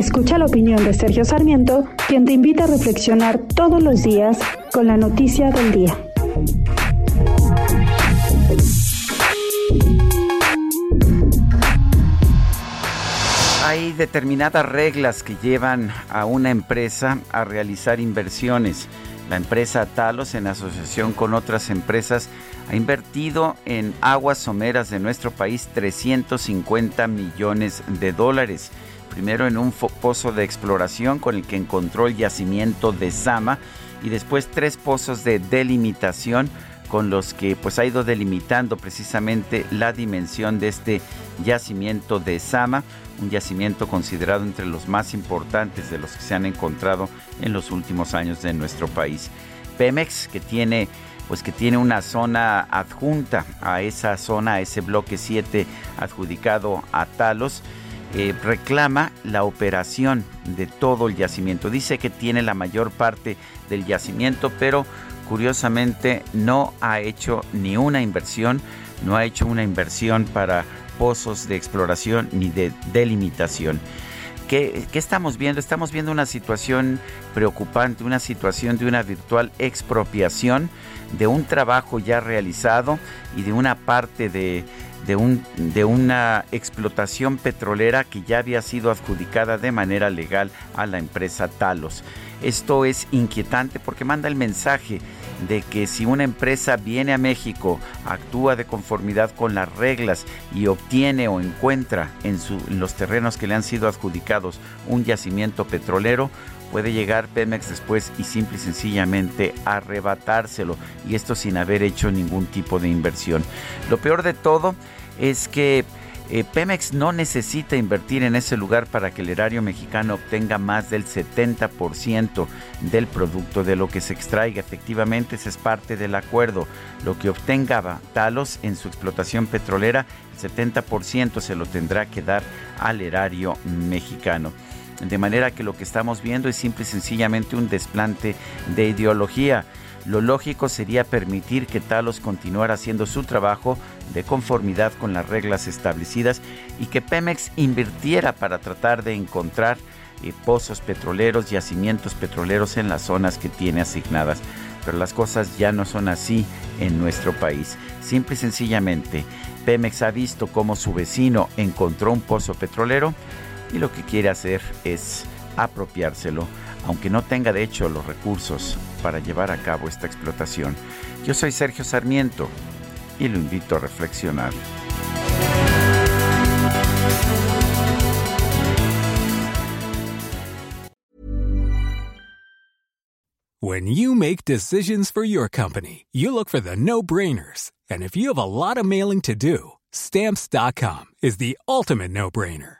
Escucha la opinión de Sergio Sarmiento, quien te invita a reflexionar todos los días con la noticia del día. Hay determinadas reglas que llevan a una empresa a realizar inversiones. La empresa Talos, en asociación con otras empresas, ha invertido en aguas someras de nuestro país 350 millones de dólares. Primero en un pozo de exploración con el que encontró el yacimiento de Sama y después tres pozos de delimitación con los que pues ha ido delimitando precisamente la dimensión de este yacimiento de Sama, un yacimiento considerado entre los más importantes de los que se han encontrado en los últimos años de nuestro país. Pemex, que tiene pues que tiene una zona adjunta a esa zona, a ese bloque 7 adjudicado a Talos, eh, reclama la operación de todo el yacimiento. Dice que tiene la mayor parte del yacimiento, pero curiosamente no ha hecho ni una inversión, no ha hecho una inversión para pozos de exploración ni de delimitación. ¿Qué, estamos viendo? Estamos viendo una situación preocupante, una situación de una virtual expropiación de un trabajo ya realizado y de una parte de, de, un, de una explotación petrolera que ya había sido adjudicada de manera legal a la empresa Talos. Esto es inquietante porque manda el mensaje de que si una empresa viene a México, actúa de conformidad con las reglas y obtiene o encuentra en, los terrenos que le han sido adjudicados un yacimiento petrolero, puede llegar Pemex después y simple y sencillamente arrebatárselo y esto sin haber hecho ningún tipo de inversión. Lo peor de todo es que eh, Pemex no necesita invertir en ese lugar para que el erario mexicano obtenga más del 70% del producto de lo que se extraiga. Efectivamente, ese es parte del acuerdo. Lo que obtenga Talos en su explotación petrolera, el 70% se lo tendrá que dar al erario mexicano. De manera que lo que estamos viendo es simple y sencillamente un desplante de ideología. Lo lógico sería permitir que Talos continuara haciendo su trabajo de conformidad con las reglas establecidas y que Pemex invirtiera para tratar de encontrar eh, pozos petroleros, yacimientos petroleros en las zonas que tiene asignadas. Pero las cosas ya no son así en nuestro país. Simple y sencillamente, Pemex ha visto cómo su vecino encontró un pozo petrolero y lo que quiere hacer es apropiárselo, aunque no tenga de hecho los recursos para llevar a cabo esta explotación. Yo soy Sergio Sarmiento y lo invito a reflexionar. When you make decisions for your company, you look for the no-brainers. And if you have a lot of mailing to do, stamps.com is the ultimate no-brainer.